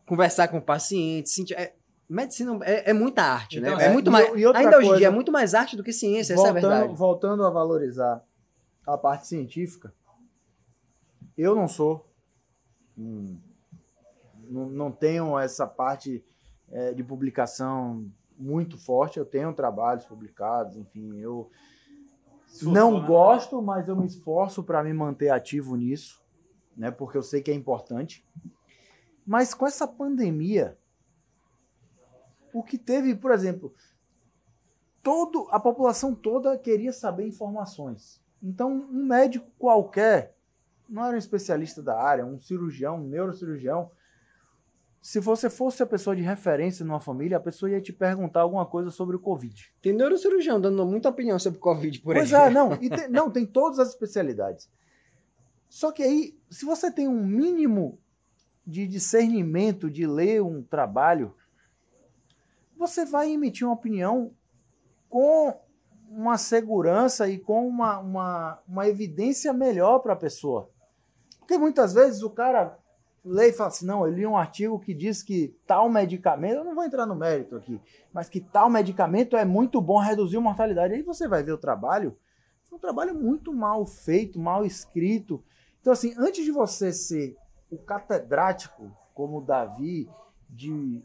conversar com o paciente, sentir. é- medicina é, é muita arte, Então, né? É é, muito e- mais. e ainda hoje em coisa- dia é muito mais arte do que ciência, essa é a voltando, verdade. voltando a valorizar a parte científica, eu não sou. hum, não, não tenho essa parte é, de publicação muito forte. Eu tenho trabalhos publicados, enfim, eu não né? gosto, mas eu me esforço para me manter ativo nisso, né? Porque eu sei que é importante. Mas com essa pandemia, o que teve, por exemplo, todo a população toda queria saber informações. Então, um médico qualquer, não era um especialista da área, um cirurgião, um neurocirurgião, se você fosse a pessoa de referência numa família, a pessoa ia te perguntar alguma coisa sobre o Covid. Tem neurocirurgião dando muita opinião sobre Covid por Pois aí. é, não, e tem, não, tem todas as especialidades. Só que aí, se você tem um mínimo de discernimento de ler um trabalho, você vai emitir uma opinião com uma segurança e com uma, uma, uma evidência melhor para a pessoa. Porque muitas vezes o cara lê e fala assim: não, eu li um artigo que diz que tal medicamento, eu não vou entrar no mérito aqui, mas que tal medicamento é muito bom reduzir a mortalidade. Aí você vai ver o trabalho, é um trabalho muito mal feito, mal escrito. Então, assim, antes de você ser o catedrático, como o Davi, de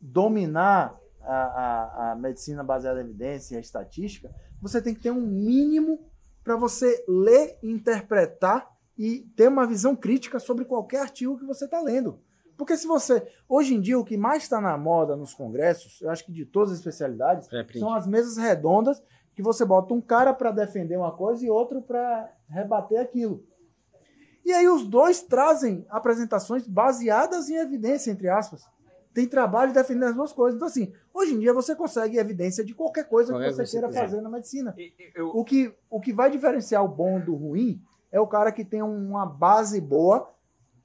dominar a, a, a medicina baseada em evidência e a estatística, você tem que ter um mínimo para você ler, interpretar e ter uma visão crítica sobre qualquer artigo que você está lendo. Porque se você. Hoje em dia, o que mais está na moda nos congressos, eu acho que de todas as especialidades, Pré-print. são as mesas redondas que você bota um cara para defender uma coisa e outro para rebater aquilo. E aí os dois trazem apresentações baseadas em evidência, entre aspas. Tem trabalho defendendo as duas coisas. Então, assim, hoje em dia você consegue evidência de qualquer coisa Qualquer que você queira você quiser. fazer na medicina. Eu- O que, o que vai diferenciar o bom do ruim é o cara que tem uma base boa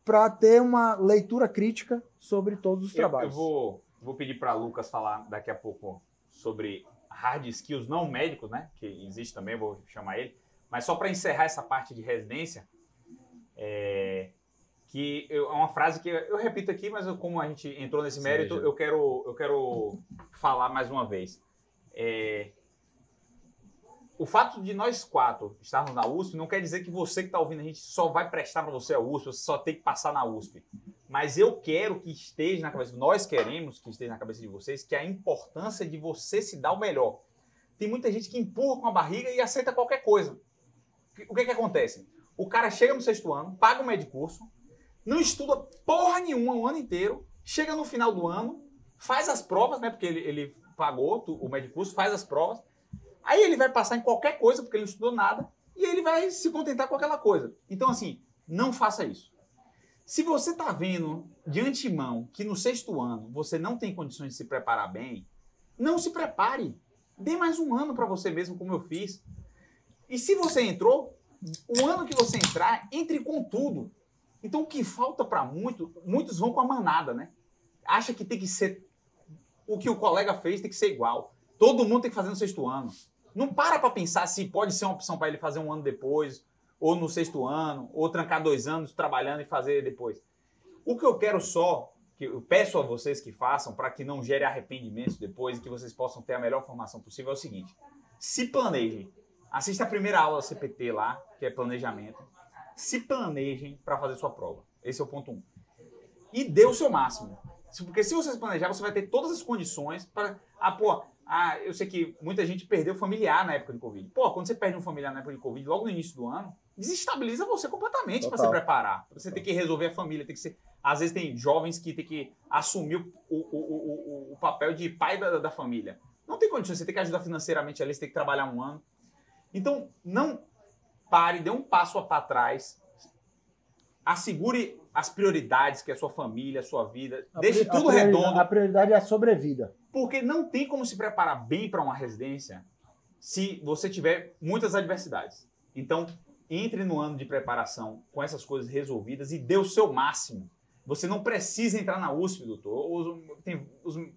para ter uma leitura crítica sobre todos os Eu, eu trabalhos. vou, vou pedir para Lucas falar daqui a pouco sobre hard skills não médicos, né? Que existe também, eu vou chamar ele. Mas só para encerrar essa parte de residência, é, que eu- é uma frase que eu repito aqui, mas eu- como a gente entrou nesse mérito, eu quero, eu quero falar mais uma vez. É, o fato de nós quatro estarmos na USP não quer dizer que você que está ouvindo a gente só vai prestar para você a USP, você só tem que passar na USP. Mas eu quero que esteja na cabeça, nós queremos que esteja na cabeça de vocês, que a importância de você se dar o melhor. Tem muita gente que empurra com a barriga e aceita qualquer coisa. O que que acontece? O cara chega no sexto ano, paga um médio curso, não estuda porra nenhuma o ano inteiro, chega no final do ano, faz as provas, né? Porque ele, ele pagou o médio curso, faz as provas. Aí ele vai passar em qualquer coisa, porque ele não estudou nada, e ele vai se contentar com aquela coisa. Então, assim, não faça isso. Se você está vendo de antemão que no sexto ano você não tem condições de se preparar bem, não se prepare. Dê mais um ano para você mesmo, como eu fiz. E se você entrou, o ano que você entrar, entre com tudo. Então, o que falta para muitos, muitos vão com a manada, né? Acha que tem que ser o que o colega fez, tem que ser igual. Todo mundo tem que fazer no sexto ano. Não para para pensar se pode ser uma opção para ele fazer um ano depois, ou no sexto ano, ou trancar dois anos trabalhando e fazer depois. O que eu quero só, que eu peço a vocês que façam, para que não gere arrependimentos depois e que vocês possam ter a melhor formação possível, é o seguinte: se planejem. Assista a primeira aula da CPT lá, que é planejamento. Se planejem para fazer sua prova. Esse é o ponto um. E dê o seu máximo. Porque se você se planejar, você vai ter todas as condições para. Ah, pô, Ah, eu sei que muita gente perdeu familiar na época de Covid. Pô, quando você perde um familiar na época de Covid, logo no início do ano, desestabiliza você completamente para se preparar. Você tem que resolver a família, tem que ser. Às vezes tem jovens que tem que assumir o, o, o, o, o papel de pai da, da família. Não tem condições, você tem que ajudar financeiramente ali, você tem que trabalhar um ano. Então, não pare, dê um passo para trás. Assegure as prioridades, que é a sua família, a sua vida. A Deixe tudo redondo. A prioridade é a sobrevida. Porque não tem como se preparar bem para uma residência se você tiver muitas adversidades. Então, entre no ano de preparação com essas coisas resolvidas e dê o seu máximo. Você não precisa entrar na USP, doutor.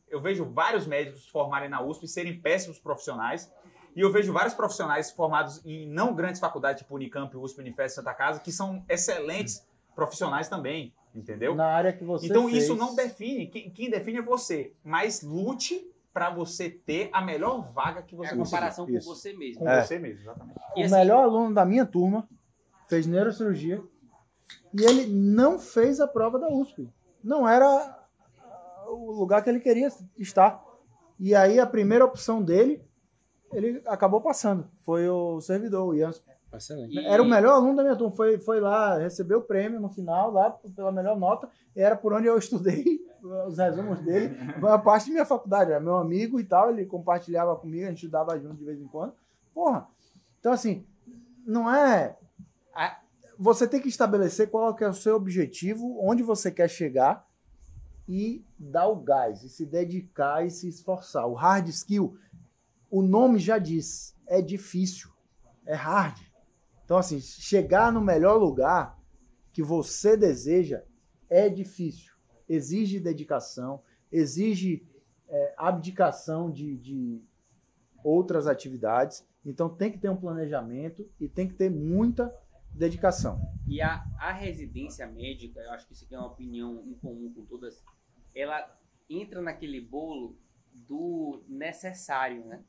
Eu vejo vários médicos formarem na USP e serem péssimos profissionais. E eu vejo vários profissionais formados em não grandes faculdades, tipo Unicamp, USP, Unifesp, Santa Casa, que são excelentes profissionais também, entendeu? Na área que você Então fez. isso não define, quem, quem define é você, mas lute para você ter a melhor vaga que É você a comparação com isso. você mesmo. com É. você mesmo, exatamente. E O assim- melhor aluno da minha turma fez neurocirurgia e ele não fez a prova da USP. Não era o lugar que ele queria estar. E aí a primeira opção dele, ele acabou passando. Foi o servidor, o Jansson. Excelente. E- Era o melhor aluno da minha turma. Foi, foi lá, recebeu o prêmio no final, lá pela melhor nota. E era por onde eu estudei os resumos dele. Foi a parte da minha faculdade, era meu amigo e tal. Ele compartilhava comigo, a gente estudava junto de vez em quando. Porra. Então, assim, não é. Você tem que estabelecer qual que é o seu objetivo, onde você quer chegar e dar o gás, e se dedicar e se esforçar. O hard skill, o nome já diz, é difícil, é hard. Então, assim, chegar no melhor lugar que você deseja é difícil. Exige dedicação, exige é, abdicação de, de outras atividades. Então, tem que ter um planejamento e tem que ter muita dedicação. E a, a residência médica, eu acho que isso aqui é uma opinião em comum com todas, ela entra naquele bolo do necessário, né?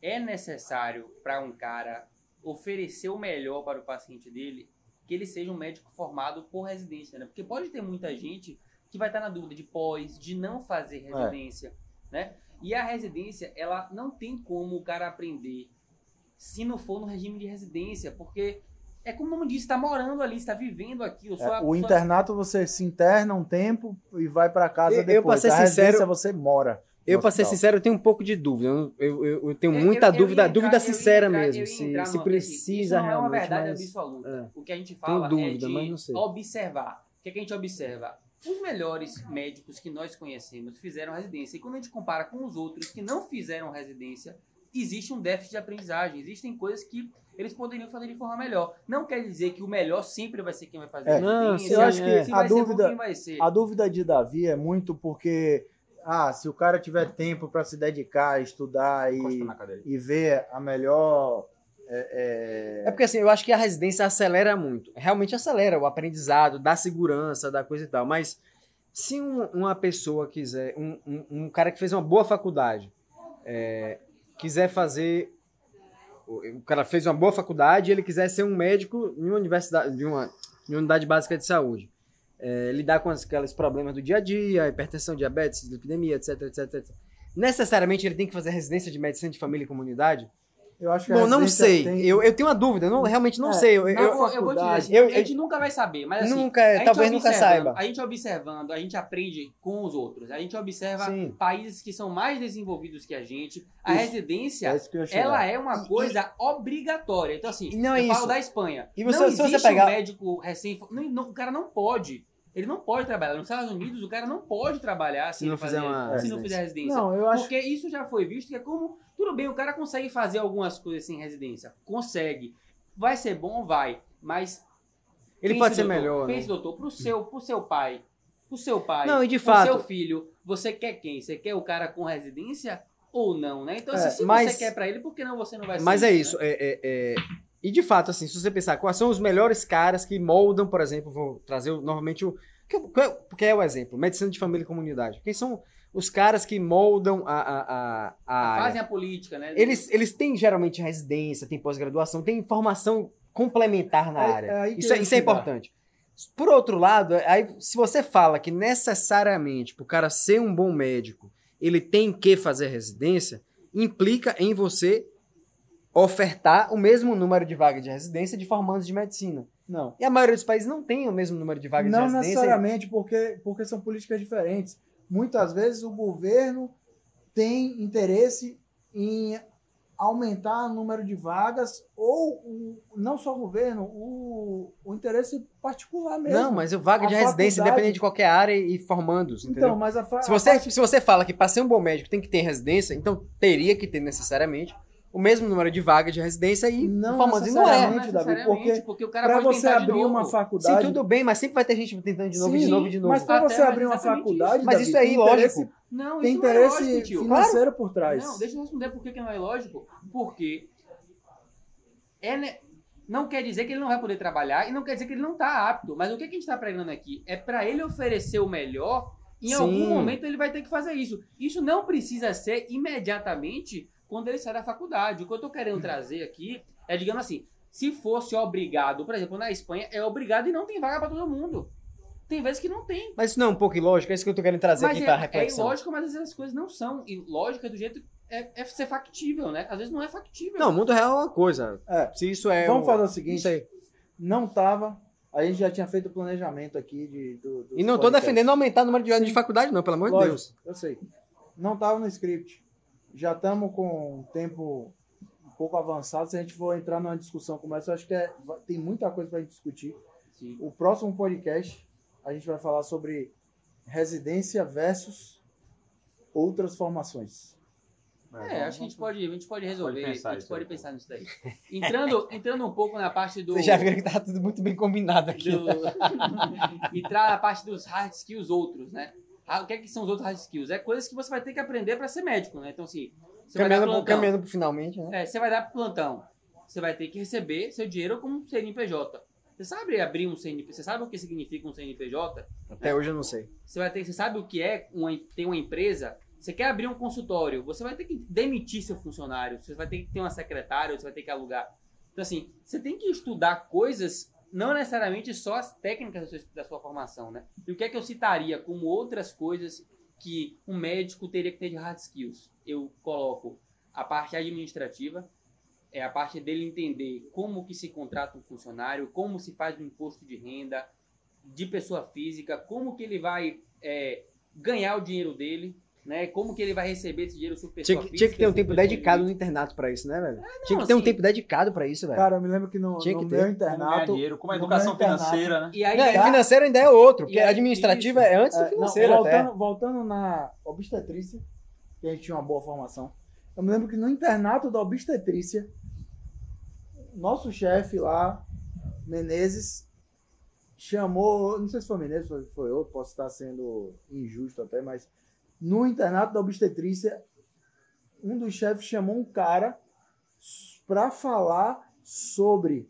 É necessário para um cara oferecer o melhor para o paciente dele que ele seja um médico formado por residência, né? Porque pode ter muita gente que vai estar na dúvida de pós, de não fazer residência, né? E a residência, ela não tem como o cara aprender se não for no regime de residência, porque é como o nome diz, está morando ali, está vivendo aquilo. É, o sua- internato você se interna um tempo e vai para casa Eu- eu, depois. pra ser a residência sincero, você mora. Eu, pra ser sincero, eu tenho um pouco de dúvida. Eu, eu, eu- tenho muita eu- dúvida, entrar- dúvida sincera entrar- mesmo. Se, se precisa isso não é uma realmente. verdade mas- absoluta. é. O que a gente fala dúvida, é de observar. O que, é que a gente observa? Os melhores médicos que nós conhecemos fizeram residência. E quando a gente compara com os outros que não fizeram residência, existe um déficit de aprendizagem. Existem coisas que eles poderiam fazer de forma melhor. Não quer dizer que o melhor sempre vai ser quem vai fazer É. Não, eu acho que é. se a vai ser bom, dúvida, quem vai ser. a dúvida de Davi é muito porque ah, se o cara tiver tempo para se dedicar, estudar e, e ver a melhor é, É porque assim, eu acho que a residência acelera muito. Realmente acelera o aprendizado, dá segurança, dá coisa e tal. Mas se um- uma pessoa quiser, um, um, um cara que fez uma boa faculdade, é, quiser fazer. O cara fez uma boa faculdade e ele quiser ser um médico em uma universidade, de uma, em uma unidade básica de saúde. É, lidar com aqueles problemas do dia a dia, hipertensão, diabetes, epidemia, etc, etc, etc. Necessariamente ele tem que fazer residência de medicina de família e comunidade? eu acho que Bom, não sei. tem- Eu, eu tenho uma dúvida, não, realmente não É, sei. Eu, na eu- Eu, vou- eu vou te dizer, assim, eu- a gente nunca vai saber, mas assim, nunca, a gente talvez nunca saiba. A gente observando, a gente aprende com os outros. A gente observa Sim. países que são mais desenvolvidos que a gente. A Isso. residência, É isso que eu ia chegar. ela é uma coisa obrigatória. Então, assim, não é eu falo isso. da Espanha. E você- não se você existe pegar- um médico recém... Não, não, o cara não pode. Ele não pode trabalhar. Nos Estados Unidos, o cara não pode trabalhar se, Se não ele fizer fazer- uma se não residência. fizer residência. Não, eu acho Porque isso já foi visto que é como. Tudo bem, o cara consegue fazer algumas coisas sem residência. Consegue. Vai ser bom? Vai. Mas. Ele pense, pode ser doutor, melhor, né? Pense, doutor, pro seu, pro seu pai. Pro seu pai. Não, e de pro fato- seu filho. Você quer quem? Você quer o cara com residência ou não, né? Então, assim, É, se mas- você quer pra ele, por que não você não vai ser Mas é né? isso. É, é- é- E de fato, assim, se você pensar, quais são os melhores caras que moldam, por exemplo, vou trazer o- novamente o. que- é o exemplo, medicina de família e comunidade. Quem são os caras que moldam a, a, a, a área? Fazem a política, né? Eles, eles têm geralmente residência, têm pós-graduação, têm formação complementar na É- área. é isso, é, isso é importante. Por outro lado, aí, se você fala que necessariamente para o cara ser um bom médico, ele tem que fazer residência, implica em você ofertar o mesmo número de vagas de residência de formandos de medicina. Não. E a maioria dos países não tem o mesmo número de vagas Não de residência. necessariamente, porque, porque são políticas diferentes. Muitas vezes o governo tem interesse em aumentar o número de vagas, ou o- não só o governo, o, o interesse particular mesmo. Não, mas o vaga A de residência faculdade- independente de qualquer área e formandos, entendeu? Então, mas a, fa- Se a você, parte- se você fala que para ser um bom médico tem que ter residência, então teria que ter necessariamente o mesmo número de vagas de residência e Não não é. necessariamente. Davi, necessariamente, porque o cara para pode você abrir uma Sim, faculdade. tudo bem, mas sempre vai ter gente tentando de novo, Sim, de novo, de novo. Mas para Até, você mas abrir uma faculdade, Mas Davi, isso aí, tem lógico. interesse- Não, Tem isso não é lógico, interesse financeiro por trás. Não, deixa eu responder por que que não é lógico. Porque é, ne- não quer dizer que ele não vai poder trabalhar e não quer dizer que ele não está apto. Mas o que, que a gente está pregando aqui é para ele oferecer o melhor. Em Sim. algum momento ele vai ter que fazer isso. Isso não precisa ser imediatamente quando ele sai da faculdade. O que eu estou querendo trazer aqui é, digamos assim, se fosse obrigado, por exemplo, na Espanha é obrigado e não tem vaga para todo mundo. Tem vezes que não tem. Mas isso não é um pouco ilógico, é isso que eu tô querendo trazer Mas aqui é, pra é reflexão. ilógico, mas às vezes as coisas não são. E lógica do jeito é, é ser factível, né? Às vezes não é factível. Não, o mundo real é uma coisa. É. Se isso é. Vamos o- fazer o seguinte: não tava. A gente já tinha feito o planejamento aqui de, do, E não tô podcasts. defendendo aumentar o número de de faculdade, não, pelo amor de Deus. Eu sei. Não estava no script. Já estamos com um tempo um pouco avançado. Se a gente for entrar numa discussão como essa, eu acho que é- tem muita coisa para a gente discutir. Sim. O próximo podcast, a gente vai falar sobre residência versus outras formações. É, acho que a gente pode, a gente pode resolver. pensar a gente pode aí. pensar nisso daí. Entrando, entrando um pouco na parte do. Vocês já viram que tá tudo muito bem combinado aqui. do... entrar na parte dos hard skills outros, né? Ah, O que, é que são os outros hard skills? É coisas que você vai ter que aprender para ser médico, né? Então, assim, você vai dar Caminhando, plantão. caminhando finalmente, né? É, você vai dar plantão. Você vai ter que receber seu dinheiro como um CNPJ. Você sabe abrir um CNPJ? Você sabe o que significa um CNPJ? Até hoje eu não sei. Você vai ter, você sabe o que é uma, ter uma empresa? Você quer abrir um consultório, você vai ter que demitir seu funcionário, você vai ter que ter uma secretária, você vai ter que alugar. Então assim, você tem que estudar coisas, não necessariamente só as técnicas da sua, da sua formação, né? E o que é que eu citaria como outras coisas que um médico teria que ter de hard skills? Eu coloco a parte administrativa, é a parte dele entender como que se contrata um funcionário, como se faz o imposto de renda de pessoa física, como que ele vai é, ganhar o dinheiro dele, né? Como que ele vai receber esse dinheiro pessoa Tinha que, tinha que ter um tempo dedicado no internato pra isso, né, velho? não, tinha que ter um assim- tempo dedicado pra isso, velho. Cara, eu me lembro que no, Tinha que no ter. meu ganhar internato. dinheiro, como a educação financeira, né? E aí, Não, tá? financeiro ainda é outro, porque E administrativa isso. é antes do É, não, financeiro até. voltando, voltando na obstetrícia, que a gente tinha uma boa formação. Eu me lembro que no internato da obstetrícia, nosso chefe lá, Menezes, chamou, não sei se foi Menezes, foi, foi outro, posso estar sendo injusto até, mas no internato da obstetrícia, um dos chefes chamou um cara para falar sobre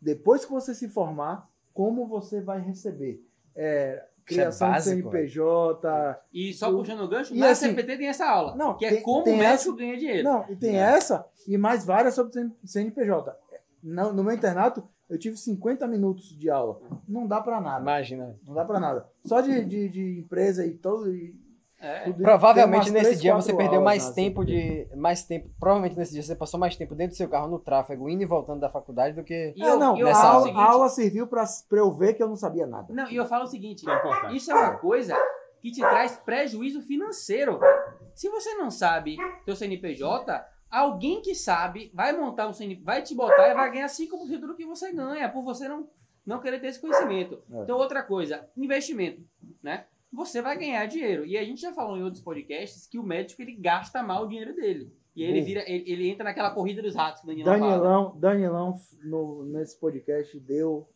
depois que você se formar, como você vai receber. É, criação básico, de CNPJ. e só puxando o gancho, E na assim- CPT tem essa aula, Não, que é tem- como tem o médico essa- ganha dinheiro. Não, e tem É. essa e mais várias sobre CN- CNPJ. No, no meu internato, eu tive 50 minutos de aula. Não dá para nada. Imagina. Não dá para nada. Só de, de, de empresa e todo. E É. Provavelmente nesse três, dia você perdeu mais na tempo de. Mais tempo. Provavelmente nesse dia você passou mais tempo dentro do seu carro no tráfego, indo e voltando da faculdade do que. E É, eu, não, e eu nessa aula, seguinte, a aula serviu para eu ver que eu não sabia nada. Não, e eu falo o seguinte, é isso é uma coisa que te traz prejuízo financeiro. Se você não sabe teu CNPJ, alguém que sabe vai montar um CNPJ, vai te botar e vai ganhar 5% do que você ganha, por você não, não querer ter esse conhecimento. É. Então, outra coisa, investimento, né? Você vai ganhar dinheiro. E a gente já falou em outros podcasts que o médico ele gasta mal o dinheiro dele. E aí ele vira, ele, ele entra naquela corrida dos ratos que o Danilo fala. Danilão, Danilão no, nesse podcast deu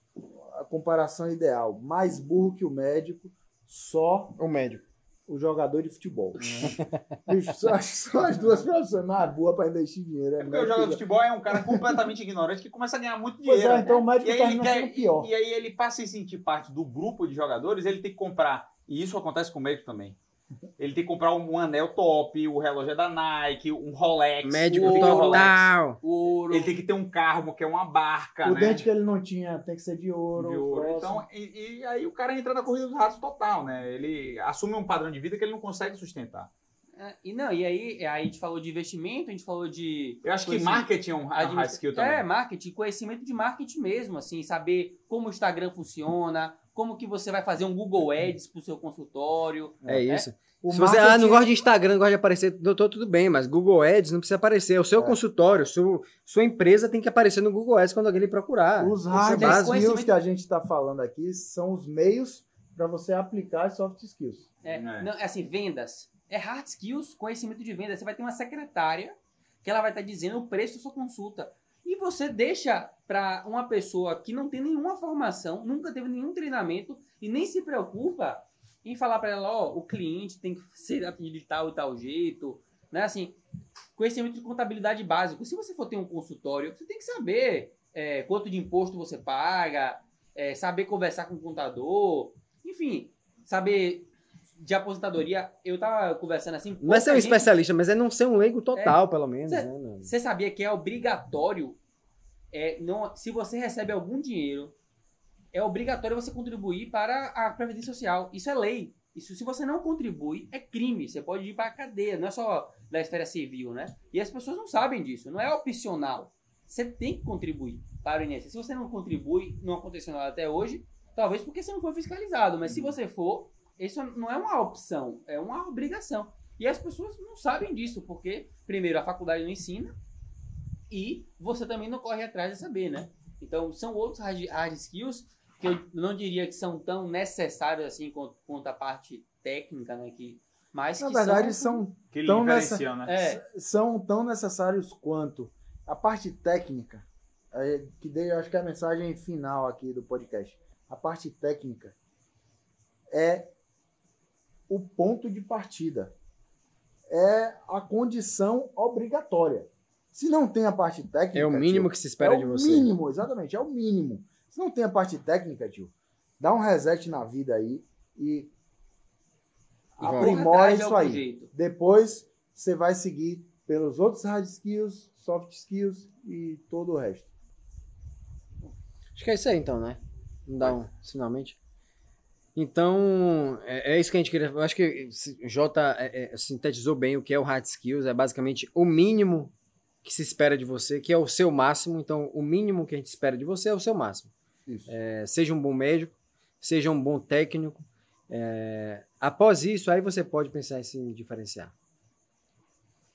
a comparação ideal. Mais burro que o médico, só O médico. O jogador de futebol. Bicho, só, são as duas profissões mais boas para investir dinheiro. É porque o jogador de futebol é um cara completamente ignorante que começa a ganhar muito Pois dinheiro. é, então o médico E tá indo quer, pior. e aí ele passa a se sentir parte do grupo de jogadores, ele tem que comprar. E isso acontece com o médico também. Ele tem que comprar um anel top, o relógio é da Nike, um Rolex. Médico um Rolex. total. Ouro. Ele tem que ter um carro, que é uma barca, O né? dente que ele não tinha tem que ser de ouro. de ouro. Então, e, e aí o cara entra na corrida dos ratos total, né? Ele assume um padrão de vida que ele não consegue sustentar. É, e não, e aí, aí a gente falou de investimento, a gente falou de. Eu acho que marketing é um hard skill também. É, marketing, conhecimento de marketing mesmo, assim, saber como o Instagram funciona, como que você vai fazer um Google Ads pro seu consultório. É isso. O Se você ah, marketing- não gosta de Instagram, não gosta de aparecer, doutor, tudo bem, mas Google Ads não precisa aparecer. O seu É. consultório, seu, sua empresa tem que aparecer no Google Ads quando alguém lhe procurar. Os hard skills que a gente está falando aqui são os meios para você aplicar soft skills. É, É. Não, é assim, vendas. É hard skills, conhecimento de vendas. Você vai ter uma secretária que ela vai estar dizendo o preço da sua consulta. E você deixa para uma pessoa que não tem nenhuma formação, nunca teve nenhum treinamento e nem se preocupa em falar para ela, ó, o cliente tem que ser de tal e tal jeito, né? Assim, conhecimento de contabilidade básico. Se você for ter um consultório, você tem que saber é, quanto de imposto você paga, é, saber conversar com o contador, enfim, saber de aposentadoria. Eu tava conversando assim. Não é ser um gente- especialista, mas é não ser um leigo total, pelo menos. Cê- né. Você sabia que é obrigatório, é, não, se você recebe algum dinheiro, é obrigatório você contribuir para a Previdência Social. Isso é lei. Isso, se você não contribui, é crime. Você pode ir para a cadeia. Não é só da esfera civil, né? E as pessoas não sabem disso. Não é opcional. Você tem que contribuir para o INSS. Se você não contribui, não aconteceu nada até hoje, talvez porque você não foi fiscalizado. Mas se você for, isso não é uma opção, é uma obrigação. E as pessoas não sabem disso, porque, primeiro, a faculdade não ensina e você também não corre atrás de saber, né? Então, são outros hard, hard skills que eu não diria que são tão necessários assim quanto, quanto a parte técnica, né? Que, mas Na que verdade, são, são, Que Então, diferencia, né? É, são tão necessários quanto a parte técnica, é, que dei, acho que é a mensagem final aqui do podcast. A parte técnica é o ponto de partida. É a condição obrigatória. Se não tem a parte técnica. É o mínimo tio, que se espera é de o você. mínimo, exatamente, é o mínimo. Se não tem a parte técnica, tio, dá um reset na vida aí e e aprimora isso aí. jeito. Depois você vai seguir pelos outros hard skills, soft skills e todo o resto. Acho que é isso aí, então, né? Não dá um, finalmente. Então, é, é isso que a gente queria. Eu acho que o Jota é, é, sintetizou bem o que é o hard skills. É basicamente o mínimo que se espera de você, que é o seu máximo. Então, o mínimo que a gente espera de você é o seu máximo. Isso. É, seja um bom médico, seja um bom técnico. É, após isso, aí você pode pensar em se diferenciar.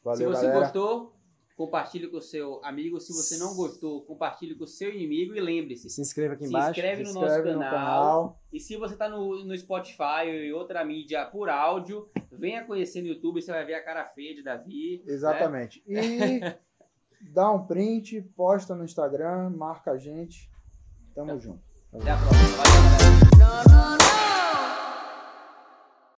Valeu, Se você galera. gostou, compartilhe com o seu amigo. Se você não gostou, compartilhe com o seu inimigo e lembre-se. Se inscreva aqui Se embaixo. inscreve no Se nosso inscreve no canal. canal. E se você tá no, no Spotify e outra mídia por áudio, venha conhecer no YouTube, você vai ver a cara feia de Davi. né? Exatamente. E dá um print, posta no Instagram, marca a gente. Tamo junto. Até a próxima. Valeu, galera.